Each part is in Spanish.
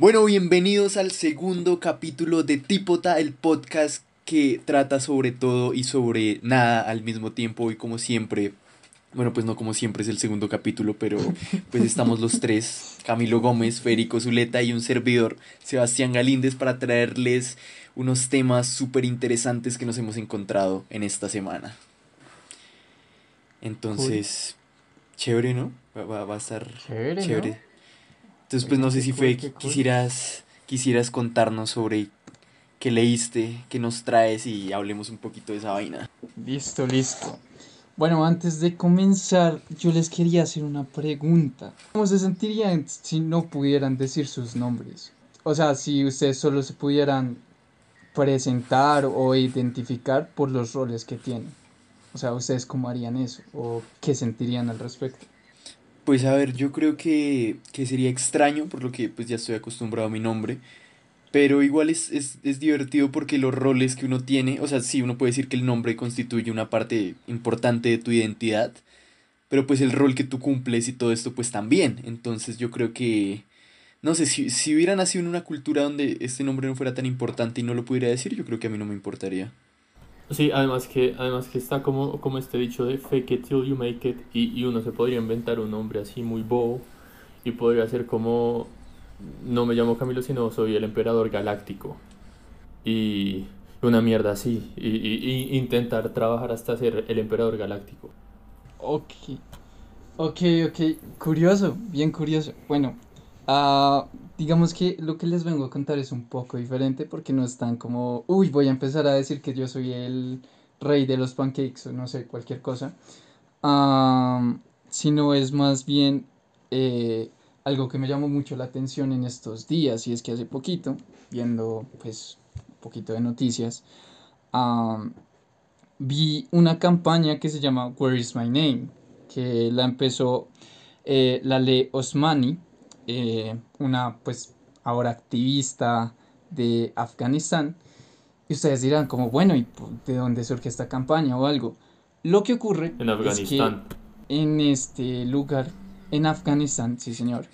Bueno, bienvenidos al segundo capítulo de Tipota, el podcast que trata sobre todo y sobre nada al mismo tiempo y como siempre. Bueno, pues no como siempre es el segundo capítulo, pero pues estamos los tres, Camilo Gómez, Federico Zuleta y un servidor, Sebastián Galíndez, para traerles unos temas súper interesantes que nos hemos encontrado en esta semana. Entonces, chévere, ¿no? Va, va, a estar chévere. Entonces, pues no sé si fue, quisieras, quisieras contarnos sobre qué leíste, qué nos traes y hablemos un poquito de esa vaina. Listo, listo. Bueno, antes de comenzar, yo les quería hacer una pregunta. ¿Cómo se sentirían si no pudieran decir sus nombres? O sea, si ustedes solo se pudieran presentar o identificar por los roles que tienen. O sea, ¿ustedes cómo harían eso? ¿O qué sentirían al respecto? Pues a ver, yo creo que, sería extraño, por lo que pues ya estoy acostumbrado a mi nombre, pero igual es, es, divertido porque los roles que uno tiene, o sea, sí, uno puede decir que el nombre constituye una parte importante de tu identidad, pero pues el rol que tú cumples y todo esto pues también, entonces yo creo que, no sé, si, si hubiera nacido en una cultura donde este nombre no fuera tan importante y no lo pudiera decir, yo creo que a mí no me importaría. Sí, además que, además que está como, como este dicho de fake it till you make it y, y uno se podría inventar un nombre así muy bobo y podría ser como, no me llamo Camilo sino soy el emperador galáctico y una mierda así y, y, intentar trabajar hasta ser el emperador galáctico. Ok, ok, ok, curioso, bien curioso. Bueno, uh, digamos que lo que les vengo a contar es un poco diferente porque no están como, uy, voy a empezar a decir que yo soy el rey de los pancakes o no sé, cualquier cosa. sino es más bien eh, algo que me llamó mucho la atención en estos días y es que hace poquito, viendo pues un poquito de noticias, vi una campaña que se llama Where is My Name, que la empezó eh, la ley Osmani, eh, una pues ahora activista de Afganistán. Y ustedes dirán como, bueno, ¿y de dónde surge esta campaña o algo? Lo que ocurre en Afganistán. en este lugar, en Afganistán, sí señor,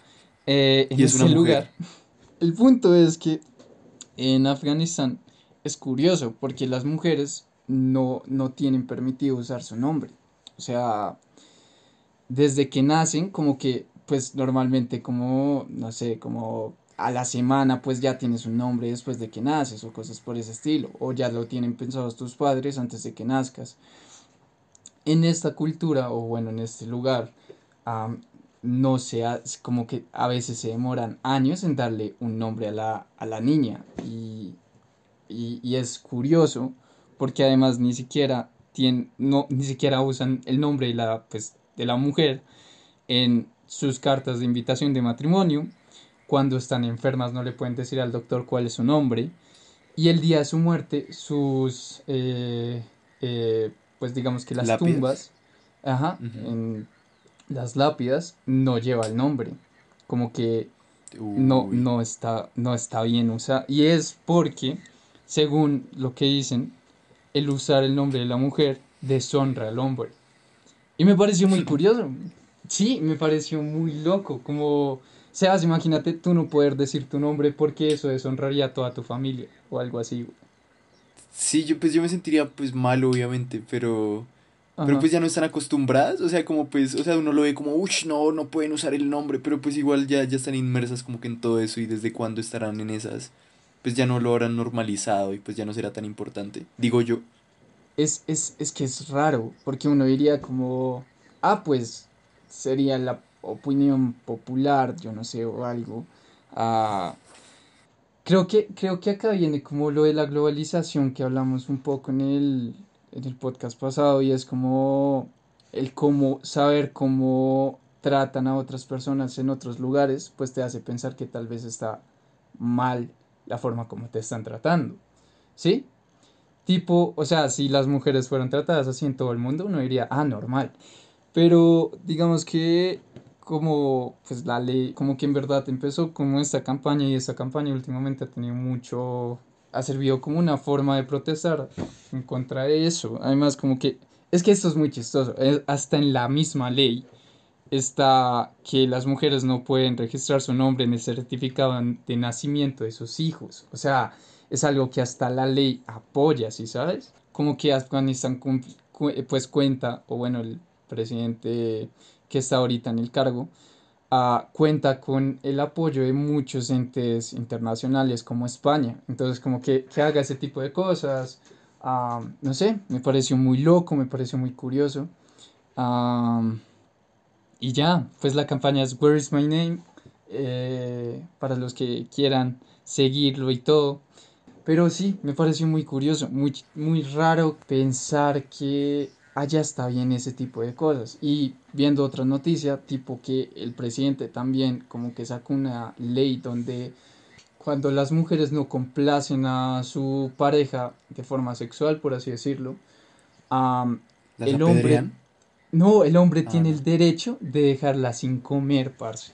eh, en ese lugar, el punto es que en Afganistán es curioso porque las mujeres no, no tienen permitido usar su nombre. O sea, desde que nacen, como que pues normalmente como, no sé, como a la semana pues ya tienes un nombre después de que naces o cosas por ese estilo, o ya lo tienen pensados tus padres antes de que nazcas. En esta cultura, o bueno, en este lugar, no sea como que a veces se demoran años en darle un nombre a la, a la niña. Y, y, y, es curioso porque además ni siquiera, tienen, no, ni siquiera usan el nombre de la, pues, de la mujer en sus cartas de invitación de matrimonio. Cuando están enfermas no le pueden decir al doctor cuál es su nombre. Y el día de su muerte, sus, eh, eh, pues digamos que las tumbas, ajá, en las lápidas no lleva el nombre. Como que no, no, está, no está bien usado. Y es porque, según lo que dicen, el usar el nombre de la mujer deshonra al hombre. Y me pareció muy curioso. Sí, me pareció muy loco, como, Sebas, imagínate tú no poder decir tu nombre porque eso deshonraría a toda tu familia o algo así. Sí, yo pues yo me sentiría pues mal obviamente, pero pero pues ya no están acostumbradas, o sea, como pues, o sea, uno lo ve como, uy, no, no pueden usar el nombre, pero pues igual ya, ya están inmersas como que en todo eso y desde cuándo estarán en esas, pues ya no lo habrán normalizado y pues ya no será tan importante, digo yo. Es, es, es que es raro, porque uno diría como, ah, pues sería la opinión popular, yo no sé, o algo. Creo, que, creo que acá viene como lo de la globalización que hablamos un poco en el, en el podcast pasado y es como el cómo saber cómo tratan a otras personas en otros lugares, pues te hace pensar que tal vez está mal la forma como te están tratando. ¿Sí? Tipo, o sea, si las mujeres fueran tratadas así en todo el mundo, uno diría, ah, normal. Pero digamos que como pues la ley, como que en verdad empezó como esta campaña y esta campaña últimamente ha tenido mucho, ha servido como una forma de protestar en contra de eso. Además como que, es que esto es muy chistoso, hasta en la misma ley está que las mujeres no pueden registrar su nombre en el certificado de nacimiento de sus hijos. O sea, es algo que hasta la ley apoya, ¿sí sabes? Como que Afganistán pues cuenta, o bueno, el presidente que está ahorita en el cargo, ah, cuenta con el apoyo de muchos entes internacionales como España. Entonces, como que, que haga ese tipo de cosas, ah, no sé, me pareció muy loco, me pareció muy curioso. Ah, y ya, pues la campaña es Where is my name? Eh, para los que quieran seguirlo y todo. Pero sí, me pareció muy curioso, muy, muy raro pensar que allá está bien ese tipo de cosas. Y viendo otra noticia, tipo que el presidente también como que sacó una ley donde cuando las mujeres no complacen a su pareja de forma sexual, por así decirlo, el hombre... No, el hombre ah, tiene el derecho de dejarla sin comer, parce.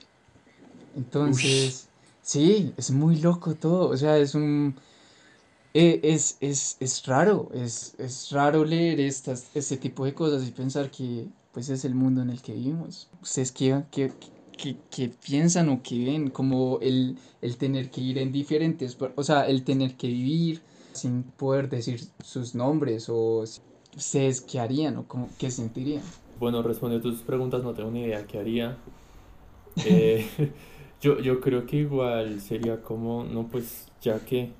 Entonces, sí, es muy loco todo. O sea, es un... E, es, es, es raro, es, es, raro leer estas, este tipo de cosas y pensar que pues es el mundo en el que vivimos. ¿Ustedes qué, qué, qué, piensan o qué ven? Como el, el tener que ir en diferentes, o sea, el tener que vivir sin poder decir sus nombres o ustedes qué harían o cómo, qué sentirían. Bueno, respondiendo a tus preguntas, no tengo ni idea qué haría. Eh, yo, yo creo que igual sería como, no, pues ya que...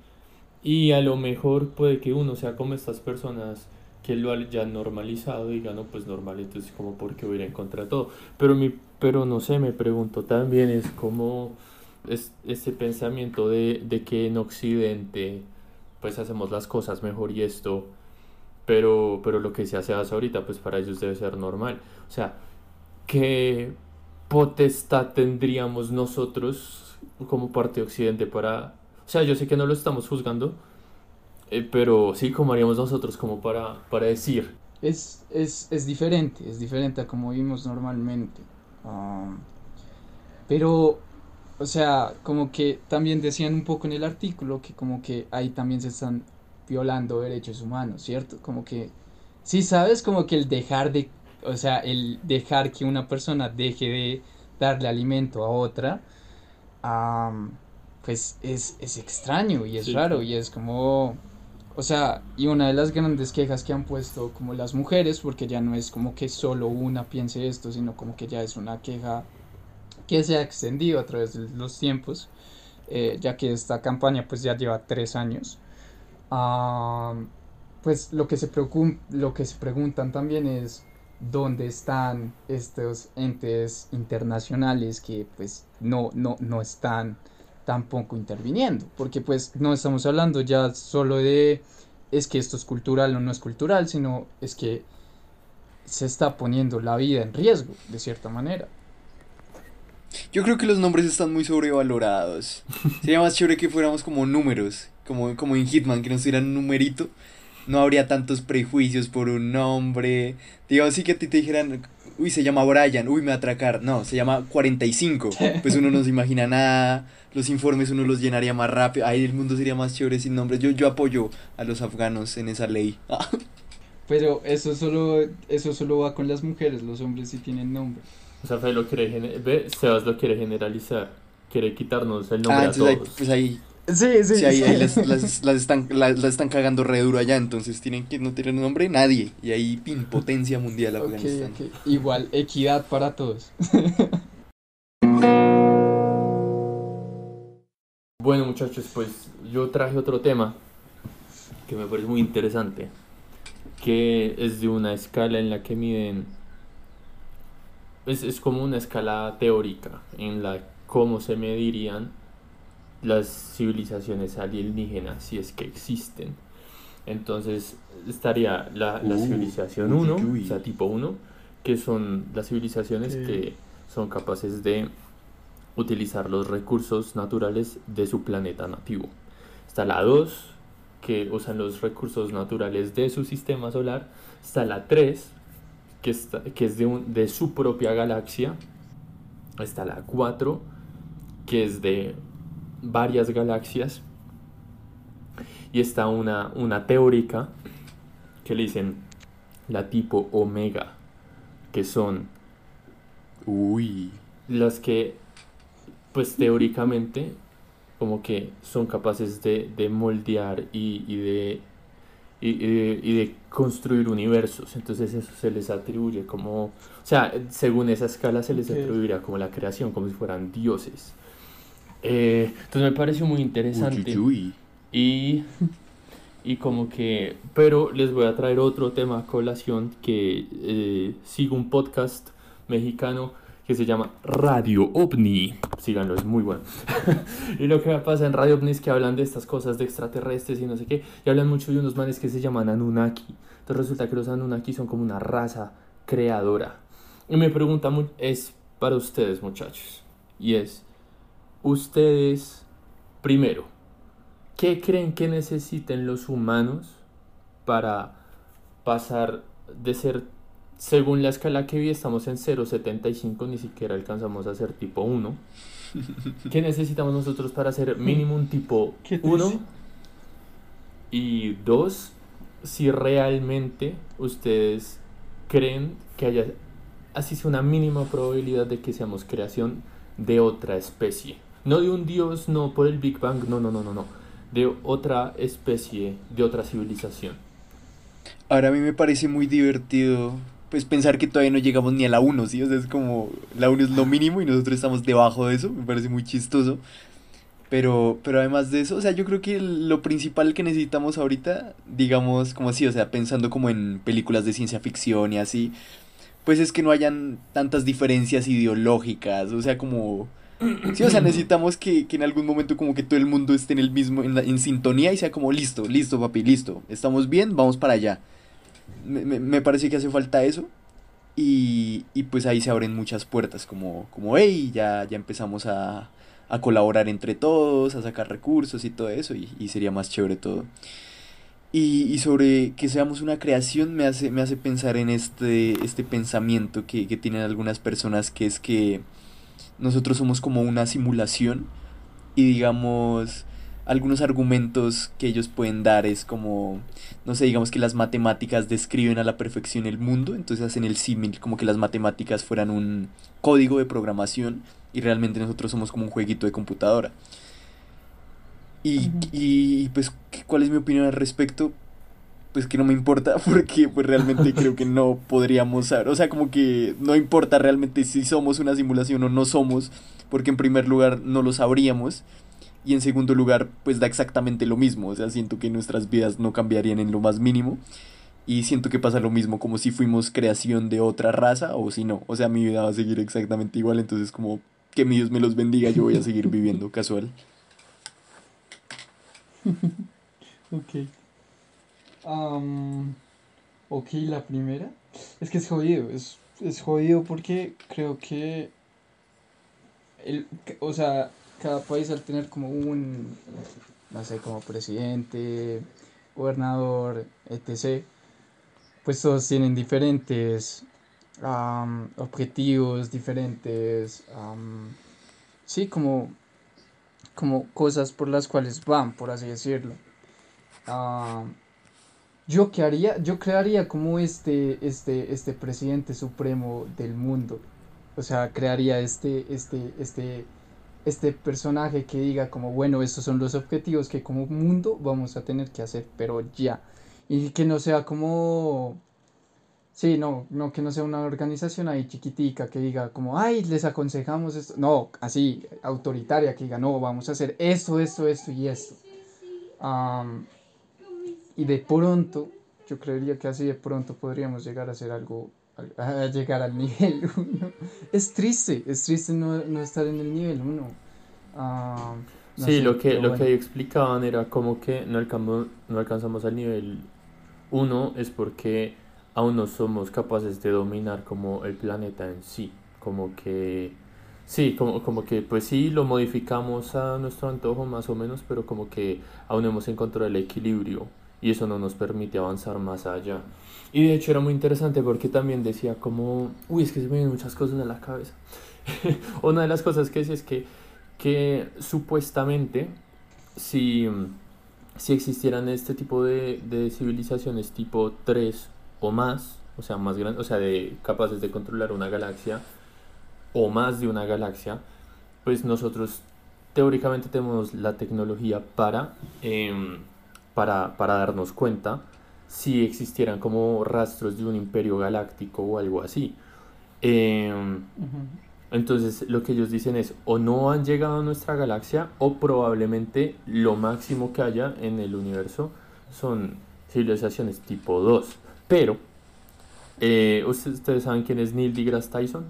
Y a lo mejor puede que uno sea como estas personas que lo han normalizado y digan, no, pues normal, entonces como porque voy a ir en contra de todo. Pero, mi, pero no sé, me pregunto también, es como es, ese pensamiento de, de que en Occidente pues hacemos las cosas mejor y esto pero, pero lo que se hace ahorita, pues para ellos debe ser normal. O sea, ¿qué potestad tendríamos nosotros como parte de Occidente para... O sea, yo sé que no lo estamos juzgando, eh, pero sí, ¿cómo haríamos nosotros como para, para decir? Es, es, es diferente, es diferente a como vivimos normalmente. Um, pero, o sea, como que también decían un poco en el artículo que como que ahí también se están violando derechos humanos, ¿cierto? Como que, sí, sabes, como que el dejar de, o sea, el dejar que una persona deje de darle alimento a otra, pues es, es, extraño y es raro y es como, o sea, y una de las grandes quejas que han puesto como las mujeres, porque ya no es como que solo una piense esto, sino como que ya es una queja que se ha extendido a través de los tiempos, eh, ya que esta campaña pues ya lleva tres años. Pues lo que, se lo que se preguntan también es dónde están estos entes internacionales que pues no, no, no están tampoco interviniendo, porque pues no estamos hablando ya solo de es que esto es cultural o no es cultural, sino es que se está poniendo la vida en riesgo, de cierta manera. Yo creo que los nombres están muy sobrevalorados. Sería más chévere que fuéramos como números, como, como en Hitman, que nos dieran un numerito. No habría tantos prejuicios por un nombre. Digo, así que a ti te dijeran, uy, se llama Brian, uy, me va a atracar. No, se llama 45. Pues uno no se imagina nada. Los informes uno los llenaría más rápido. Ahí el mundo sería más chévere sin nombres. Yo, yo apoyo a los afganos en esa ley. Pero eso solo, eso solo va con las mujeres, los hombres sí tienen nombre. O sea, Fe lo quiere, ve, Sebas lo quiere generalizar. Quiere quitarnos el nombre ah, a todos. pues ahí Sí, sí. Sí, ahí, las, están, las, están cagando re duro allá, entonces tienen que no tener nombre nadie. Y ahí, pin, potencia mundial Afganistán. Igual, equidad para todos. bueno, muchachos, pues yo traje otro tema que me parece muy interesante. Que es de una escala en la que miden. Es, es como una escala teórica en la cómo se medirían las civilizaciones alienígenas, si es que existen. Entonces estaría la, la uh, civilización 1, o sea, tipo 1, que son las civilizaciones que son capaces de utilizar los recursos naturales de su planeta nativo. Está la 2, que usan los recursos naturales de su sistema solar. Está la 3, que, está, que es de, un, de su propia galaxia. Está la 4, que es de varias galaxias y está una, una teórica que le dicen la tipo omega, que son Uy. Las que, pues teóricamente, como que son capaces de, de moldear y, y de y, y, de construir universos. Entonces eso se les atribuye como, o sea, según esa escala se les atribuirá como la creación, como si fueran dioses. Eh, entonces me pareció muy interesante. Y, y como que, pero les voy a traer otro tema a colación que eh, sigo un podcast mexicano que se llama Radio OVNI. Síganlo, es muy bueno. y lo que pasa en Radio OVNI es que hablan de estas cosas de extraterrestres y no sé qué. Y hablan mucho de unos manes que se llaman Anunnaki. Entonces resulta que los Anunnaki son como una raza creadora. Y me pregunta, es para ustedes muchachos. Y es, ustedes, primero, ¿qué creen que necesiten los humanos para pasar de ser según la escala que vi, estamos en 0.75, ni siquiera alcanzamos a ser tipo 1. ¿Qué necesitamos nosotros para ser mínimo un tipo 1? Y 2, si realmente ustedes creen que haya así sea una mínima probabilidad de que seamos creación de otra especie. No de un dios, no por el Big Bang, no, no, no, no, no. De otra especie, de otra civilización. Ahora a mí me parece muy divertido pues pensar que todavía no llegamos ni a la 1, ¿sí? O sea, es como la 1 es lo mínimo y nosotros estamos debajo de eso, me parece muy chistoso. Pero, pero además de eso, o sea, yo creo que lo principal que necesitamos ahorita, digamos, como así, o sea, pensando como en películas de ciencia ficción y así, pues es que no hayan tantas diferencias ideológicas, o sea, como... Sí, o sea, necesitamos que, que en algún momento como que todo el mundo esté en el mismo, en, en sintonía y sea como, listo, listo, papi, listo, estamos bien, vamos para allá me, me, parece que hace falta eso. Y, y, pues ahí se abren muchas puertas, como, como hey, ya, ya empezamos a, a colaborar entre todos, a sacar recursos y todo eso, y, y sería más chévere todo. Y, y, sobre que seamos una creación me hace, me hace pensar en este, este pensamiento que, que tienen algunas personas, que es que nosotros somos como una simulación y digamos algunos argumentos que ellos pueden dar es como, no sé, digamos que las matemáticas describen a la perfección el mundo, entonces hacen el símil como que las matemáticas fueran un código de programación y realmente nosotros somos como un jueguito de computadora. Y, y pues, ¿cuál es mi opinión al respecto? Pues que no me importa porque pues realmente creo que no podríamos saber, o sea, como que no importa realmente si somos una simulación o no somos, porque en primer lugar no lo sabríamos y en segundo lugar, pues da exactamente lo mismo. O sea, siento que nuestras vidas no cambiarían en lo más mínimo. Y siento que pasa lo mismo como si fuimos creación de otra raza o si no. O sea, mi vida va a seguir exactamente igual. Entonces, como que mi Dios me los bendiga, yo voy a seguir viviendo casual. ok. Ok, la primera. Es que es jodido. Es, es jodido porque creo que. El, o sea, cada país al tener como un, no sé, como presidente, gobernador, etc., pues todos tienen diferentes objetivos, diferentes, sí, como, como cosas por las cuales van, por así decirlo. Yo qué haría, yo crearía como este, este, este presidente supremo del mundo. O sea, crearía este, este, este, este personaje que diga como, bueno, estos son los objetivos que como mundo vamos a tener que hacer, pero ya. Y que no sea como... Sí, no, no, que no sea una organización ahí chiquitica que diga como, ay, les aconsejamos esto. No, así, autoritaria, que diga, no, vamos a hacer esto, esto, esto y esto. Y de pronto, yo creería que así de pronto podríamos llegar a hacer algo a llegar al nivel 1. Es triste, es triste no, estar en el nivel 1. Ah, sí, lo que, lo que explicaban era como que no alcanzamos, no alcanzamos al nivel 1 es porque aún no somos capaces de dominar como el planeta en sí. Como que, sí, como, como que pues sí, lo modificamos a nuestro antojo más o menos, pero como que aún hemos encontrado el equilibrio y eso no nos permite avanzar más allá. Y de hecho era muy interesante porque también decía como, uy, es que se me vienen muchas cosas en la cabeza. Una de las cosas que decía es que, que supuestamente si, si existieran este tipo de, de civilizaciones tipo 3 o más, o sea, más grandes, o sea, de, capaces de controlar una galaxia, o más de una galaxia, pues nosotros teóricamente tenemos la tecnología para, em, para, para darnos cuenta si existieran como rastros de un imperio galáctico o algo así. Em, entonces lo que ellos dicen es o no han llegado a nuestra galaxia o probablemente lo máximo que haya en el universo son civilizaciones tipo 2. Pero, eh, ¿ustedes, saben quién es Neil deGrasse Tyson?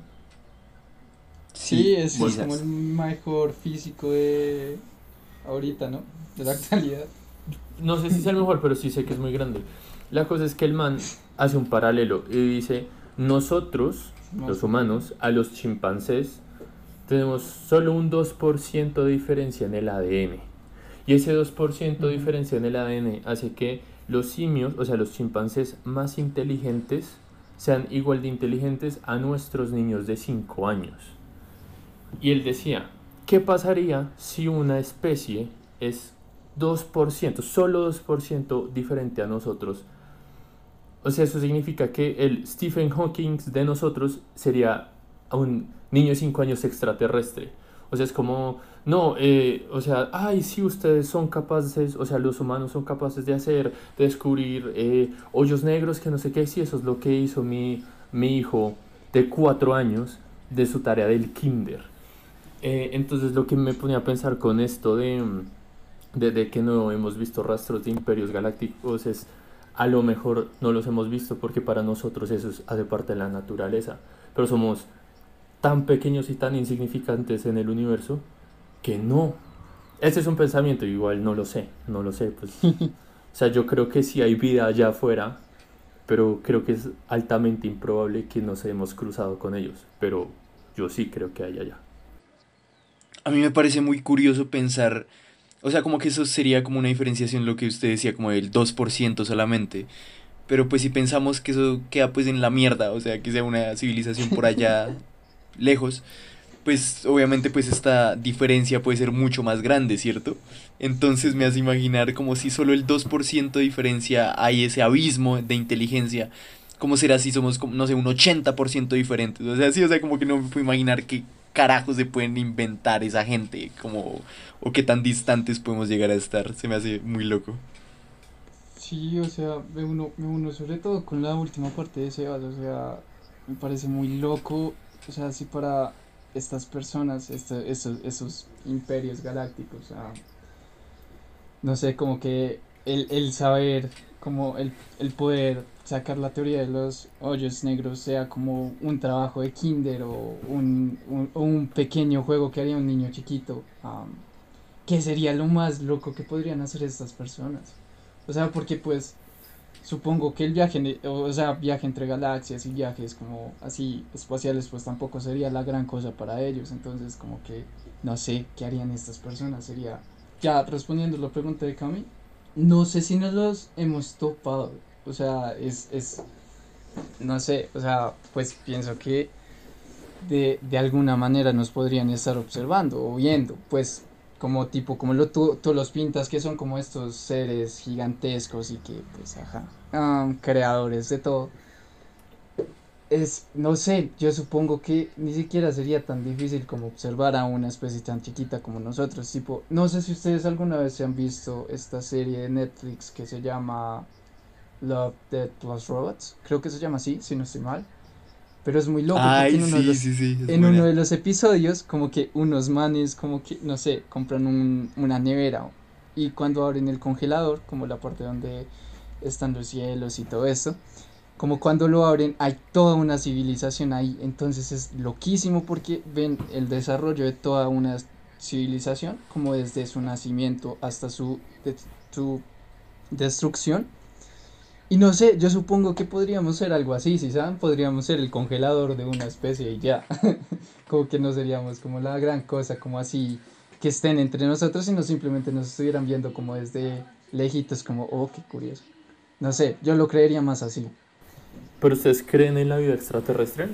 Sí, es, como el mejor físico de ahorita, ¿no? De la actualidad. No sé si es el mejor, pero sí sé que es muy grande. La cosa es que el man hace un paralelo y dice, nosotros, los humanos, a los chimpancés, tenemos solo un 2% de diferencia en el ADN. Y ese 2% de diferencia en el ADN hace que los simios, o sea, los chimpancés más inteligentes, sean igual de inteligentes a nuestros niños de 5 años. Y él decía, ¿qué pasaría si una especie es 2%, solo 2% diferente a nosotros? O sea, eso significa que el Stephen Hawking de nosotros sería un niño de 5 años extraterrestre. O sea, es como, no, eh, o sea, ay, sí, ustedes son capaces, o sea, los humanos son capaces de hacer, de descubrir eh, hoyos negros, que no sé qué, sí, eso es lo que hizo mi, mi hijo de 4 años de su tarea del kinder. Eh, entonces lo que me ponía a pensar con esto de, de, que no hemos visto rastros de imperios galácticos es a lo mejor no los hemos visto porque para nosotros eso hace parte de la naturaleza, pero somos tan pequeños y tan insignificantes en el universo que no. Ese es un pensamiento, igual no lo sé, no lo sé, pues. o sea, yo creo que sí hay vida allá afuera, pero creo que es altamente improbable que nos hemos cruzado con ellos, pero yo sí creo que hay allá a mí me parece muy curioso pensar, o sea, como que eso sería como una diferenciación lo que usted decía, como el 2% solamente. Pero pues si pensamos que eso queda pues en la mierda, o sea, que sea una civilización por allá lejos, pues obviamente pues esta diferencia puede ser mucho más grande, ¿cierto? Entonces me hace imaginar como si solo el 2% de diferencia hay ese abismo de inteligencia. ¿Cómo será si somos, no sé, un 80% diferentes? O sea, sí, o sea, como que no me puedo imaginar que carajos se pueden inventar esa gente? Como, ¿O qué tan distantes podemos llegar a estar? Se me hace muy loco. Sí, o sea, me uno, me uno sobre todo con la última parte de Sebas, o sea, me parece muy loco, o sea, así para estas personas, este, esos, esos imperios galácticos, o sea, no sé, como que el, el saber, como el, el poder sacar la teoría de los hoyos negros sea como un trabajo de kinder o un, un, pequeño juego que haría un niño chiquito, ¿qué sería lo más loco que podrían hacer estas personas? O sea, porque pues supongo que el viaje, o sea, viaje entre galaxias y viajes como así espaciales, pues tampoco sería la gran cosa para ellos. Entonces, como que no sé qué harían estas personas. Sería, ya respondiendo la pregunta de Cami, no sé si nos los hemos topado o sea, es, es, no sé, o sea, pues pienso que de, de alguna manera nos podrían estar observando o viendo, pues como tipo, como lo, tú, tú los pintas, que son como estos seres gigantescos y que, pues, ajá, creadores de todo. Es, no sé, yo supongo que ni siquiera sería tan difícil como observar a una especie tan chiquita como nosotros. Tipo, no sé si ustedes alguna vez se han visto esta serie de Netflix que se llama Love, Dead Plus Robots. Creo que se llama así, si no estoy mal. Pero es muy loco. en, uno, de los, en uno de los episodios, como que unos manes, como que, no sé, compran un, una nevera. Y cuando abren el congelador, como la parte donde están los cielos y todo eso, como cuando lo abren, hay toda una civilización ahí. Entonces es loquísimo porque ven el desarrollo de toda una civilización, como desde su nacimiento hasta su, su destrucción y no sé, yo supongo que podríamos ser algo así, si saben, podríamos ser el congelador de una especie y ya. como que no seríamos como la gran cosa, como así, que estén entre nosotros y no simplemente nos estuvieran viendo como desde lejitos, como, oh, qué curioso. No sé, yo lo creería más así. ¿Pero ustedes creen en la vida extraterrestre?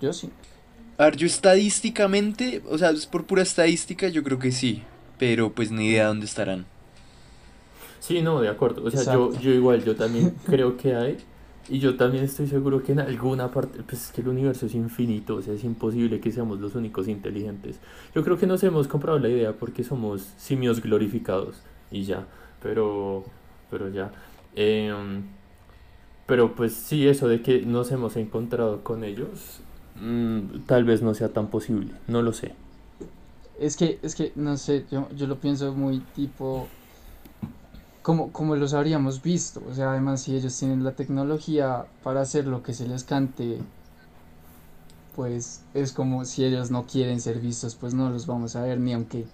Yo sí. A ver, yo estadísticamente, o sea, por pura estadística, yo creo que sí, pero pues ni idea dónde estarán. Sí, no, de acuerdo. O sea, yo, yo igual, yo también creo que hay, Y yo también estoy seguro que en alguna parte, pues es que el universo es infinito, o sea, es imposible que seamos los únicos inteligentes. Yo creo que nos hemos comprado la idea porque somos simios glorificados y ya, pero, pero ya. Em, pero pues sí, eso de que nos hemos encontrado con ellos, mm, tal vez no sea tan posible, no lo sé. Es que, es que, no sé, yo, yo lo pienso muy tipo, como, como los habríamos visto, o sea, además si ellos tienen la tecnología para hacer lo que se les cante, pues es como si ellos no quieren ser vistos, pues no los vamos a ver, ni aunque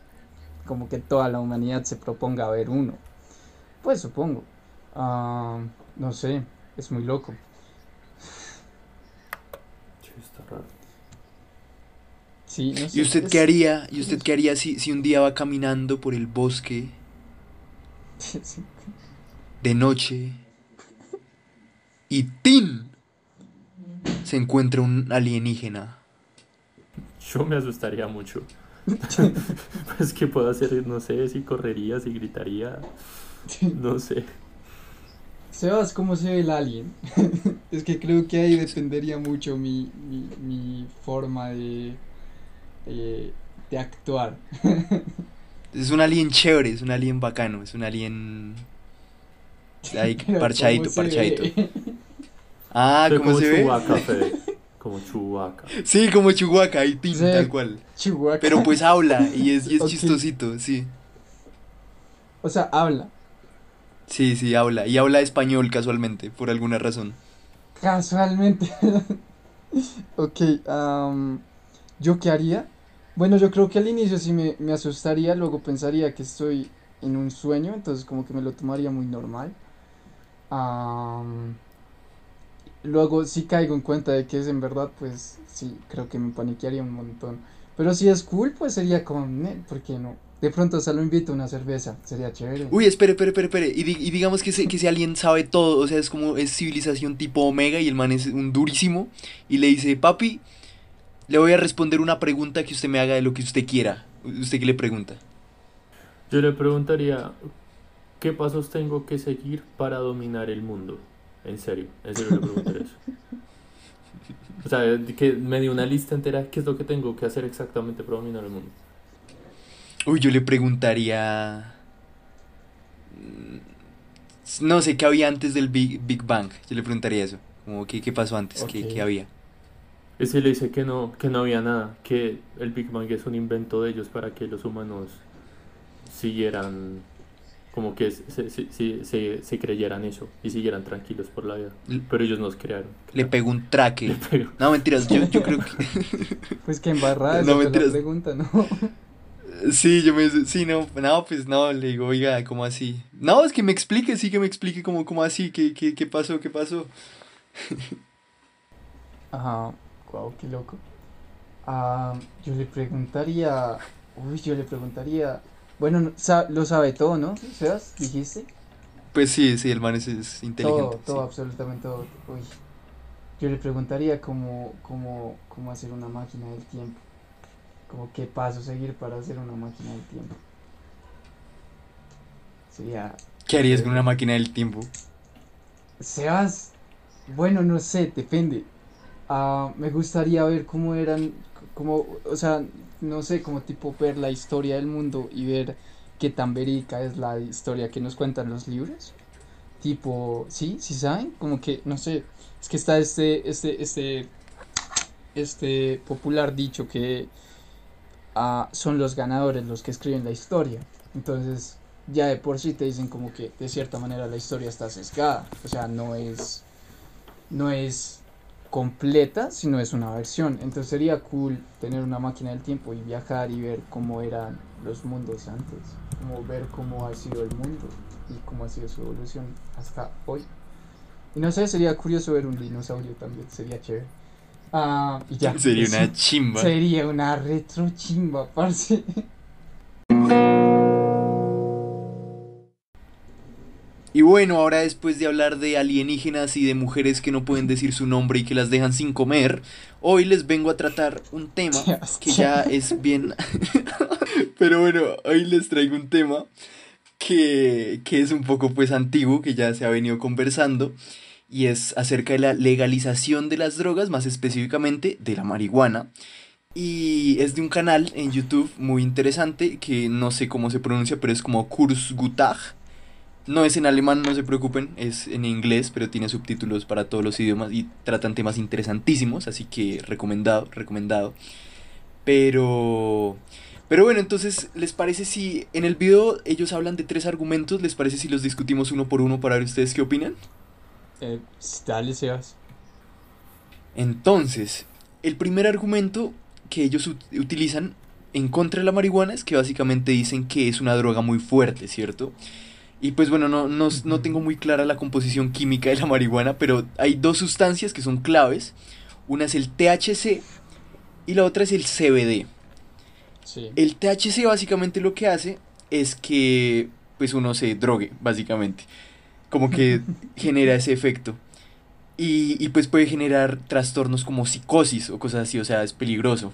como que toda la humanidad se proponga ver uno. Pues supongo. Ah, no sé, es muy loco. está raro. ¿Y usted qué haría? ¿Y usted qué haría si, si un día va caminando por el bosque de noche y ¡tin! se encuentra un alienígena? Yo me asustaría mucho. pues que puedo hacer, no sé, si correría, si gritaría, no sé. Sebas, ¿cómo se ve el alien? es que creo que ahí dependería mucho mi, mi, mi forma de eh, de actuar. es un alien chévere, es un alien bacano, es un alien ahí parchadito, parchadito. Ah, ¿cómo como se ve? Como Chubaca. Sí, como Chubaca, y tin, tal cual. Pero pues habla y es, y es chistosito, sí. O sea, habla. Sí, sí, habla. Y habla español casualmente, por alguna razón. Casualmente. ok, ¿yo qué haría? Bueno, yo creo que al inicio sí me, asustaría, luego pensaría que estoy en un sueño, entonces como que me lo tomaría muy normal. luego si caigo en cuenta de que es en verdad, pues sí, creo que me paniquearía un montón. Pero si es cool, pues sería como, ¿por qué no? De pronto solo invito a una cerveza, sería chévere. Uy, espere, espere, espere, espere. Y, y digamos que, que si alguien sabe todo, o sea, es como, es civilización tipo Omega y el man es un durísimo. Y le dice, papi, le voy a responder una pregunta que usted me haga de lo que usted quiera. ¿Usted qué le pregunta? Yo le preguntaría, ¿qué pasos tengo que seguir para dominar el mundo? En serio, en serio le preguntaría eso. O sea, que me dio una lista entera, ¿qué es lo que tengo que hacer exactamente para dominar el mundo? Uy, yo le preguntaría... Mm, no sé, ¿qué había antes del Big, Big Bang? Yo le preguntaría eso. Como, ¿qué, qué pasó antes? ¿Qué, ¿Qué había? Si le dice que no, que no había nada, que el Big Bang es un invento de ellos para que los humanos siguieran, como que se, se, se, creyeran eso y siguieran tranquilos por la vida. Pero ellos nos crearon. Le pegó un traque. No, mentiras, yo, yo creo que... Pues que embarrada no, mentiras. la pregunta, ¿no? Sí, yo me... Sí, no, no, pues no, le digo, oiga, ¿cómo así? No, es que me explique, sí que me explique cómo, cómo así, qué, qué, qué pasó, qué pasó. Ajá wow, qué loco. Ah, yo le preguntaría, uy, yo le preguntaría, bueno, lo sabe todo, ¿no? ¿Sebas? ¿Dijiste? Pues sí, sí, el man es, inteligente. Todo, todo, absolutamente todo. Uy. Yo le preguntaría cómo, cómo, cómo hacer una máquina del tiempo. Como qué paso seguir para hacer una máquina del tiempo. Sería... ¿Qué harías con una máquina del tiempo? Sebas, bueno, no sé, depende. Ah, me gustaría ver cómo eran, como, o sea, no sé, como tipo ver la historia del mundo y ver qué tan verídica es la historia que nos cuentan los libros. Tipo, sí, sí saben, como que, no sé, es que está este, este, este, este popular dicho que ah, son los ganadores los que escriben la historia. Entonces, ya de por sí te dicen como que de cierta manera la historia está sesgada. O sea, no es, no es completa, sino es una versión. Entonces sería cool tener una máquina del tiempo y viajar y ver cómo eran los mundos antes, como ver cómo ha sido el mundo y cómo ha sido su evolución hasta hoy. Y no sé, sería curioso ver un dinosaurio también, sería chévere. Ah, y ya. Sería una chimba. Sería una retro chimba, parce. Y bueno, ahora después de hablar de alienígenas y de mujeres que no pueden decir su nombre y que las dejan sin comer, hoy les vengo a tratar un tema que ya es bien... Pero bueno, hoy les traigo un tema que, que es un poco pues antiguo, que ya se ha venido conversando. Y es acerca de la legalización de las drogas, más específicamente de la marihuana. Y es de un canal en YouTube muy interesante que no sé cómo se pronuncia, pero es como Kurzgutag. No es en alemán, no se preocupen, es en inglés, pero tiene subtítulos para todos los idiomas y tratan temas interesantísimos, así que recomendado, recomendado. Pero pero bueno, entonces, ¿les parece si en el video ellos hablan de tres argumentos? ¿Les parece si los discutimos uno por uno para ver ustedes qué opinan? Eh, dale, Sebas. Entonces, el primer argumento que ellos utilizan en contra de la marihuana es que básicamente dicen que es una droga muy fuerte, ¿cierto? Y pues bueno, no, no, no tengo muy clara la composición química de la marihuana, pero hay dos sustancias que son claves. Una es el THC y la otra es el CBD. El THC básicamente lo que hace es que pues uno se drogue, básicamente. Como que genera ese efecto. Y, pues puede generar trastornos como psicosis o cosas así, o sea, es peligroso.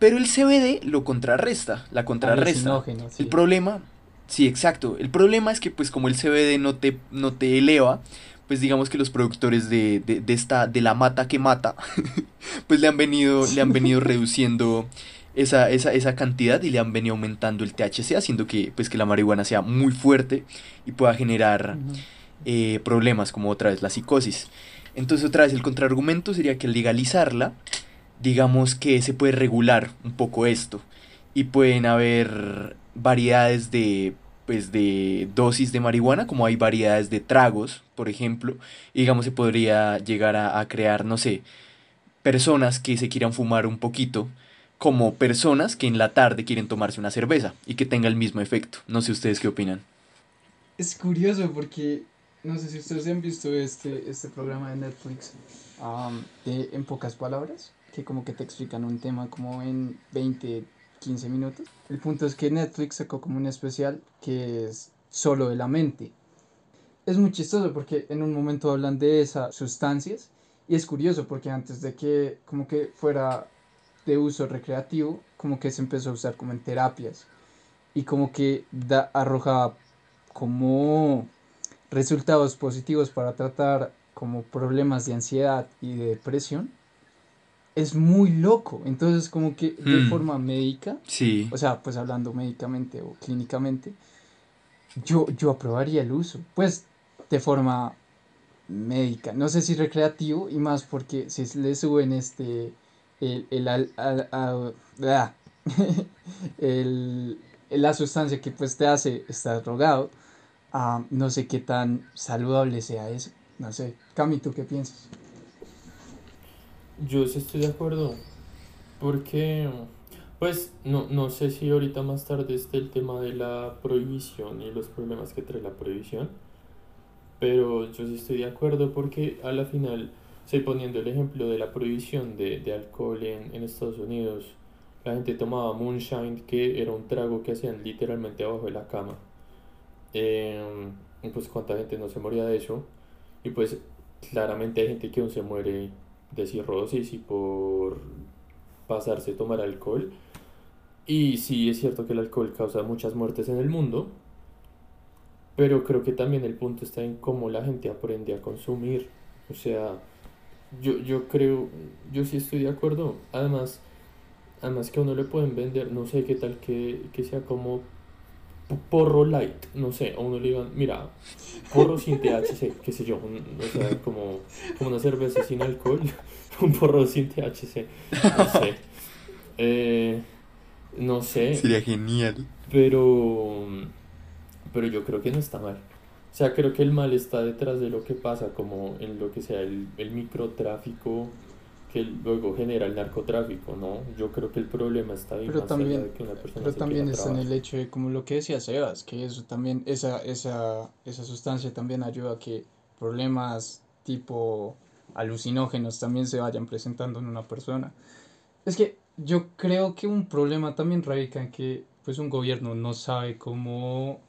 Pero el CBD lo contrarresta, la contrarresta. El problema, sí, exacto. El problema es que pues como el CBD no te, no te eleva, pues digamos que los productores de, de, de esta, de la mata que mata, pues le han venido, le han venido reduciendo esa, esa, esa cantidad y le han venido aumentando el THC, haciendo que, pues, que la marihuana sea muy fuerte y pueda generar eh, problemas como otra vez la psicosis. Entonces otra vez el contraargumento sería que al legalizarla, digamos que se puede regular un poco esto y pueden haber variedades de pues de dosis de marihuana como hay variedades de tragos por ejemplo y digamos se podría llegar a, a crear no sé personas que se quieran fumar un poquito como personas que en la tarde quieren tomarse una cerveza y que tenga el mismo efecto. No sé ustedes qué opinan. Es curioso porque no sé si ustedes han visto este, este programa de Netflix de En pocas palabras, que como que te explican un tema como en 20, 15 minutos. El punto es que Netflix sacó como un especial que es solo de la mente. Es muy chistoso porque en un momento hablan de esas sustancias y es curioso porque antes de que como que fuera de uso recreativo como que se empezó a usar como en terapias. Y como que da, arroja como resultados positivos para tratar como problemas de ansiedad y de depresión. Es muy loco. Entonces como que de hmm. forma médica sí. o sea pues hablando médicamente o clínicamente yo yo aprobaría el uso. Pues de forma médica. No sé si recreativo y más porque si le suben este el, el, la sustancia que pues te hace estar drogado, ah, no sé qué tan saludable sea eso. No sé, Cami, ¿tú qué piensas? Yo sí estoy de acuerdo, porque pues no, no sé si ahorita más tarde esté el tema de la prohibición y los problemas que trae la prohibición, pero yo sí estoy de acuerdo porque a la final Estoy poniendo el ejemplo de la prohibición de, de alcohol en, en, Estados Unidos. La gente tomaba moonshine, que era un trago que hacían literalmente abajo de la cama. Eh, pues cuánta gente no se moría de eso. Y pues claramente hay gente que aún se muere de cirrosis y por pasarse a tomar alcohol. Y sí es cierto que el alcohol causa muchas muertes en el mundo. Pero creo que también el punto está en cómo la gente aprende a consumir. O sea, yo, yo creo, yo sí estoy de acuerdo. Además, además que a uno le pueden vender, no sé qué tal que, que sea como porro light, no sé, a uno le digan, mira, porro sin THC, qué sé yo, o sea, como, como una cerveza sin alcohol, un porro sin THC, no sé. Eh, no sé. Sería genial. Pero, pero yo creo que no está mal. O sea, creo que el mal está detrás de lo que pasa, como en lo que sea el, el microtráfico que luego genera el narcotráfico, ¿no? Yo creo que el problema está ahí pero también, de que una persona Pero también está en el hecho de, como lo que decía Sebas, que eso también, esa, esa, esa sustancia también ayuda a que problemas tipo alucinógenos también se vayan presentando en una persona. Es que yo creo que un problema también radica en que pues un gobierno no sabe cómo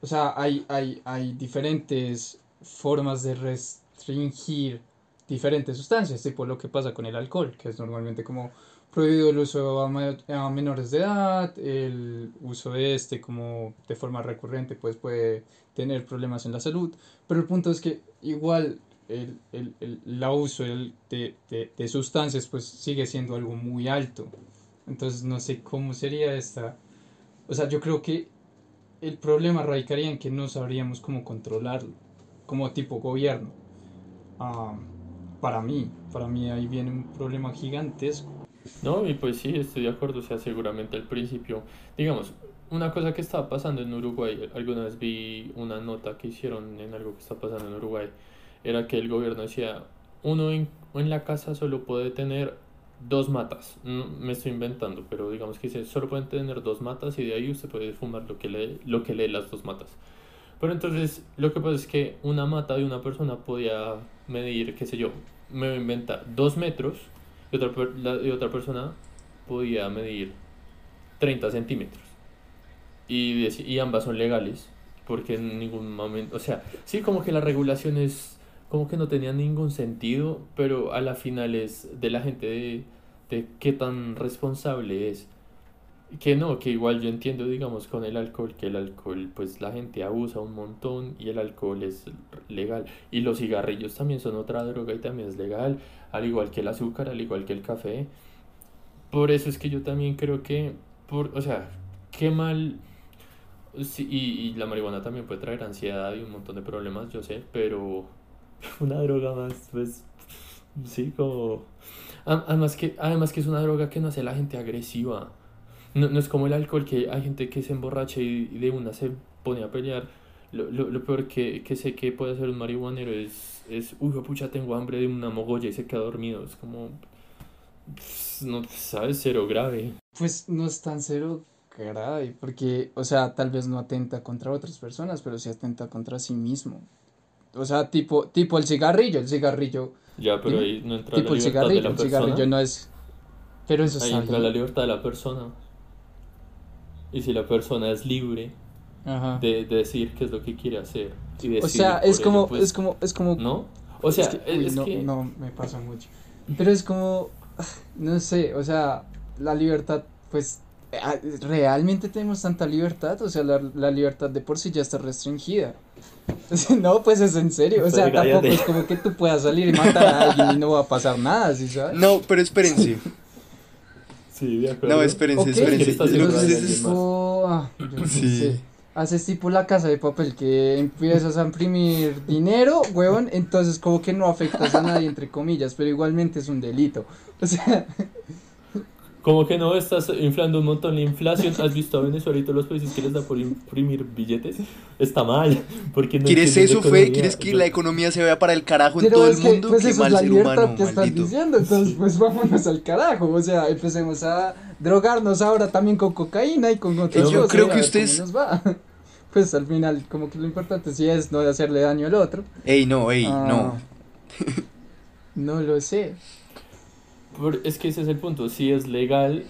o sea, hay, hay, hay diferentes formas de restringir diferentes sustancias, tipo lo que pasa con el alcohol, que es normalmente como prohibido el uso a, menores de edad, el uso de este como de forma recurrente pues puede tener problemas en la salud, pero el punto es que igual el, el, el, uso de, de, de, sustancias pues sigue siendo algo muy alto. Entonces no sé cómo sería esta... O sea, yo creo que el problema radicaría en que no sabríamos cómo controlarlo, como tipo gobierno. Ah, para mí, para mí ahí viene un problema gigantesco. No, y pues sí, estoy de acuerdo, o sea, seguramente al principio, digamos, una cosa que estaba pasando en Uruguay, alguna vez vi una nota que hicieron en algo que está pasando en Uruguay, era que el gobierno decía, uno en, en la casa solo puede tener dos matas, me estoy inventando, pero digamos que solo pueden tener dos matas y de ahí usted puede fumar lo que lee, lo que lee las dos matas. Pero entonces lo que pasa es que una mata de una persona podía medir, qué sé yo, me voy a inventar, dos metros y otra, y otra persona podía medir 30 centímetros. Y, y ambas son legales, porque en ningún momento, o sea, sí como que las regulaciones como que no tenían ningún sentido, pero a la final es de la gente de, de qué tan responsable es. Que no, que igual yo entiendo, digamos, con el alcohol, que el alcohol, pues la gente abusa un montón y el alcohol es legal. Y los cigarrillos también son otra droga y también es legal, al igual que el azúcar, al igual que el café. Por eso es que yo también creo que, por, o sea, qué mal. Sí, y, y la marihuana también puede traer ansiedad y un montón de problemas, yo sé, pero una droga más, pues, sí, como... Además que, además que es una droga que no hace la gente agresiva. No, no es como el alcohol, que hay gente que se emborracha y de una se pone a pelear. Lo, lo, lo peor que, que, sé que puede hacer un marihuanero es, es, uy, pucha, tengo hambre de una mogolla y se queda dormido. Es como, no, sabes, cero grave. Pues no es tan cero grave, porque, o sea, tal vez no atenta contra otras personas, pero sí atenta contra sí mismo. O sea, tipo, tipo el cigarrillo, el cigarrillo. Ya, pero ahí no entra tipo la libertad el cigarrillo, de la persona. El cigarrillo no es. Pero eso Ahí entra la libertad de la persona. Y si la persona es libre De, de, decir qué es lo que quiere hacer. Y o sea, es como, pues, es como, es como. ¿No? O sea, es no, que... no, me pasa mucho. Pero es como, no sé, o sea, la libertad, pues, ah, ¿realmente tenemos tanta libertad? O sea, la, la libertad de por sí ya está restringida. No, pues es en serio. O sea, tampoco es como que tú puedas salir y matar a alguien y no va a pasar nada, ¿sí sabes? No, pero espérense. Sí, de acuerdo. No, espérense, espérense. Entonces, ah, sí. Haces tipo la casa de papel que empiezas a imprimir dinero, huevón, entonces como que no afectas a nadie, entre comillas, pero igualmente es un delito. O sea, como que no estás inflando un montón la inflación. ¿Has visto a Venezuela y todos los países que les da por imprimir billetes? Está mal. Porque no ¿Quieres eso, Fe? ¿Quieres que la economía se vea para el carajo en todo el mundo? Pues Qué mal es la libertad que estás diciendo. Entonces, pues vámonos al carajo. O sea, empecemos a drogarnos ahora también con cocaína y con otros Yo creo que ustedes. Pues al final, como que lo importante sí es no hacerle daño al otro. Ey, no, ey, no. Ah. no lo sé es que ese es el punto. Si es legal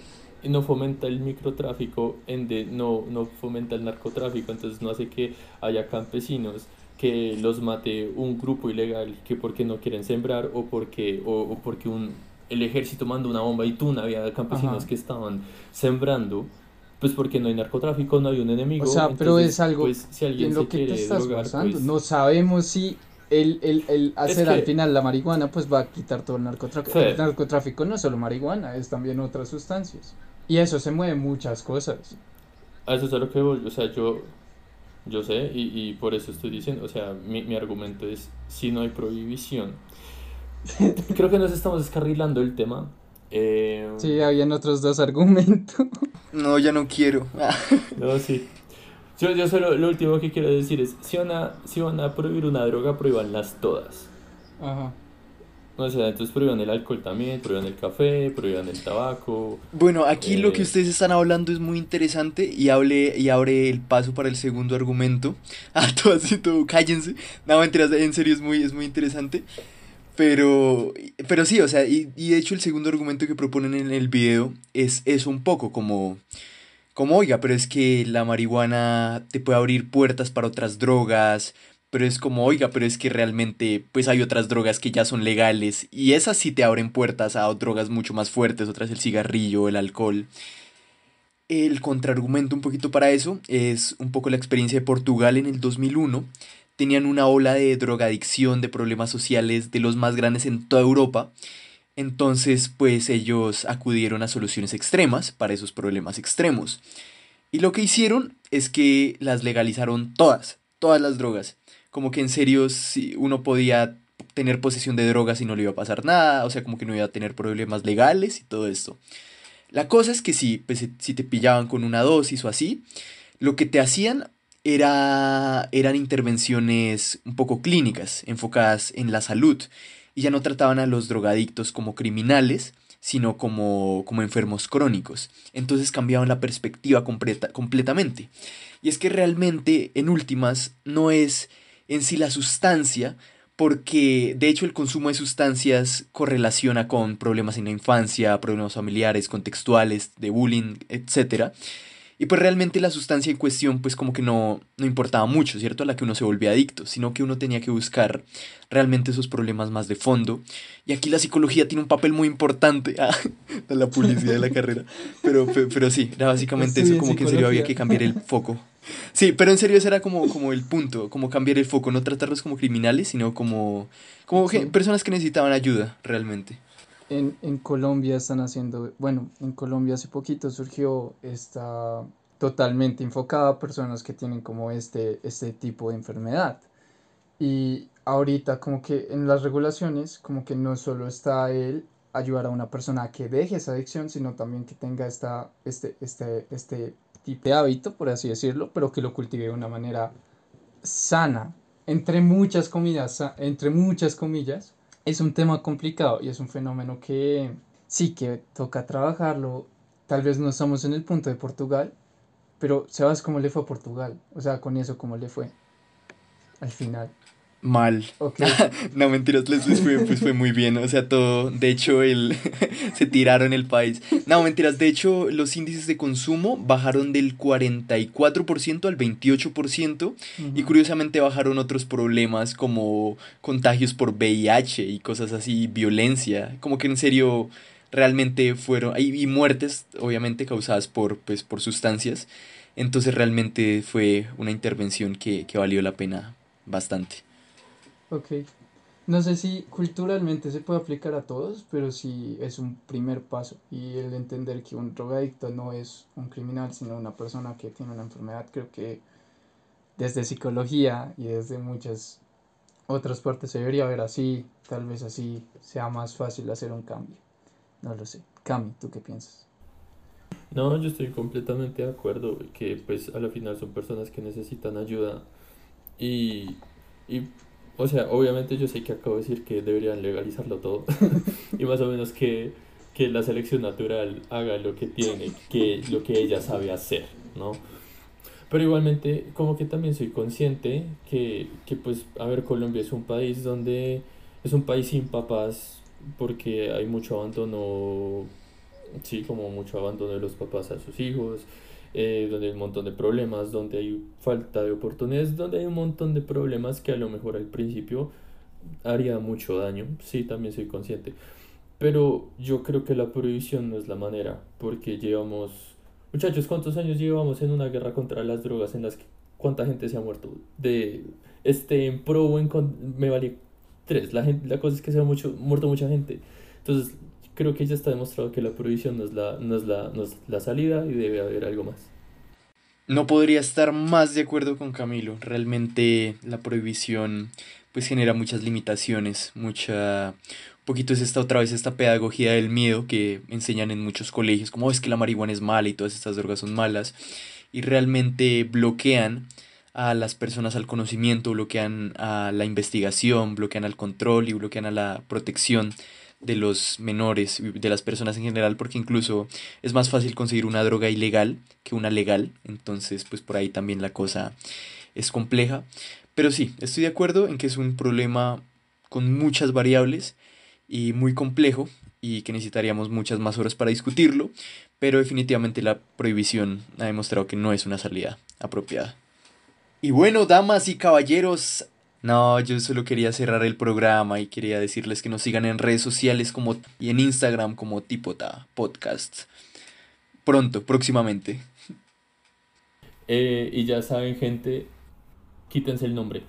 no fomenta el microtráfico, de, no, no fomenta el narcotráfico, entonces no hace que haya campesinos que los mate un grupo ilegal que porque no quieren sembrar o porque, o, porque un, el ejército manda una bomba y tú no había campesinos que estaban sembrando. Pues porque no hay narcotráfico, no hay un enemigo. O sea, pero es algo pues, si alguien en lo que te estás pues no sabemos si el, el, el hacer al final la marihuana pues va a quitar todo el narcotráfico. El narcotráfico no es solo marihuana, es también otras sustancias. Y eso se mueve muchas cosas. A eso es a lo que voy, o sea, yo, yo sé y, y por eso estoy diciendo, o sea, mi, mi argumento es, si no hay prohibición, creo que nos estamos descarrilando el tema. Eh... Sí, habían otros dos argumentos. No, ya no quiero. no, sí. Yo, yo solo lo último que quiero decir es, si van a, si van a prohibir una droga, prohíbanlas todas. Ajá. O sea, entonces prohíban el alcohol también, prohíban el café, prohíban el tabaco. Bueno, aquí lo que eh, ustedes están hablando es muy interesante y hable y abre el paso para el segundo argumento. Ah, todo así, todo, cállense. No, mentiras, en serio es muy, es muy interesante. Pero, pero sí, o sea, y, y de hecho el segundo argumento que proponen en el video es eso un poco, como como, oiga, pero es que la marihuana te puede abrir puertas para otras drogas, pero es como, oiga, pero es que realmente pues hay otras drogas que ya son legales y esas sí te abren puertas a drogas mucho más fuertes, otras el cigarrillo, el alcohol. El contraargumento un poquito para eso es un poco la experiencia de Portugal en el 2001. Tenían una ola de drogadicción, de problemas sociales de los más grandes en toda Europa. Entonces, pues ellos acudieron a soluciones extremas para esos problemas extremos. Y lo que hicieron es que las legalizaron todas, todas las drogas. Como que en serio si uno podía tener posesión de drogas y no le iba a pasar nada, o sea, como que no iba a tener problemas legales y todo esto. La cosa es que si, pues, si te pillaban con una dosis o así, lo que te hacían era, eran intervenciones un poco clínicas, enfocadas en la salud, y ya no trataban a los drogadictos como criminales, sino como, como enfermos crónicos. Entonces cambiaban la perspectiva completa, completamente. Y es que realmente, en últimas, no es en sí la sustancia, porque de hecho el consumo de sustancias correlaciona con problemas en la infancia, problemas familiares, contextuales, de bullying, etc. Y pues realmente la sustancia en cuestión pues como que no, no importaba mucho, ¿cierto? A la que uno se volvía adicto, sino que uno tenía que buscar realmente esos problemas más de fondo. Y aquí la psicología tiene un papel muy importante ah, la publicidad de la carrera. Pero, pero, sí, era básicamente eso, como que en serio había que cambiar el foco. Sí, pero en serio ese era como, como el punto, como cambiar el foco, no tratarlos como criminales, sino como, como personas que necesitaban ayuda realmente en, en Colombia están haciendo, bueno, en Colombia hace poquito surgió esta totalmente enfocada a personas que tienen como este, este tipo de enfermedad. Y ahorita como que en las regulaciones como que no solo está el ayudar a una persona a que deje esa adicción, sino también que tenga esta, este, este, este tipo de hábito, por así decirlo, pero que lo cultive de una manera sana, entre muchas comillas, entre muchas comillas, es un tema complicado y es un fenómeno que sí que toca trabajarlo. Tal vez no estamos en el punto de Portugal, pero sabes cómo le fue a Portugal. O sea, con eso cómo le fue al final mal. no, mentiras, les, fue, pues fue muy bien. O sea, todo. De hecho, el, se tiraron el país. No, mentiras. De hecho, los índices de consumo bajaron del 44% al 28%. Y curiosamente bajaron otros problemas como contagios por VIH y cosas así, violencia. Como que en serio realmente fueron. Y, muertes, obviamente, causadas por, pues, por sustancias. Entonces realmente fue una intervención que, que valió la pena bastante. Ok. No sé si culturalmente se puede aplicar a todos, pero sí es un primer paso. Y el entender que un drogadicto no es un criminal, sino una persona que tiene una enfermedad, creo que desde psicología y desde muchas otras partes se debería ver así. Tal vez así sea más fácil hacer un cambio. No lo sé. Cami, ¿tú qué piensas? No, yo estoy completamente de acuerdo que pues a la final son personas que necesitan ayuda y, y o sea, obviamente yo sé que acabo de decir que deberían legalizarlo todo y más o menos que, que la selección natural haga lo que tiene, que lo que ella sabe hacer, ¿no? Pero igualmente, como que también soy consciente que, que, pues, a ver, Colombia es un país donde es un país sin papás porque hay mucho abandono, sí, como mucho abandono de los papás a sus hijos, eh, donde hay un montón de problemas, donde hay falta de oportunidades, donde hay un montón de problemas que a lo mejor al principio haría mucho daño, sí, también soy consciente. Pero yo creo que la prohibición no es la manera, porque llevamos, muchachos, ¿cuántos años llevamos en una guerra contra las drogas en las que cuánta gente se ha muerto? De este en pro o en me vale tres, la, gente, la cosa es que se ha mucho, muerto mucha gente. Entonces, creo que ya está demostrado que la prohibición no es la, no es la, no es la salida y debe haber algo más. No podría estar más de acuerdo con Camilo. Realmente la prohibición pues genera muchas limitaciones, mucha un poquito es esta otra vez esta pedagogía del miedo que enseñan en muchos colegios, como oh, es que la marihuana es mala y todas estas drogas son malas y realmente bloquean a las personas al conocimiento, bloquean a la investigación, bloquean al control y bloquean a la protección de los menores, de las personas en general, porque incluso es más fácil conseguir una droga ilegal que una legal, entonces pues por ahí también la cosa es compleja. Pero sí, estoy de acuerdo en que es un problema con muchas variables y muy complejo y que necesitaríamos muchas más horas para discutirlo, pero definitivamente la prohibición ha demostrado que no es una salida apropiada. Y bueno, damas y caballeros, No, yo solo quería cerrar el programa y quería decirles que nos sigan en redes sociales como y en Instagram como Tipota Podcast. Pronto, próximamente. Eh, y ya saben, gente, quítense el nombre.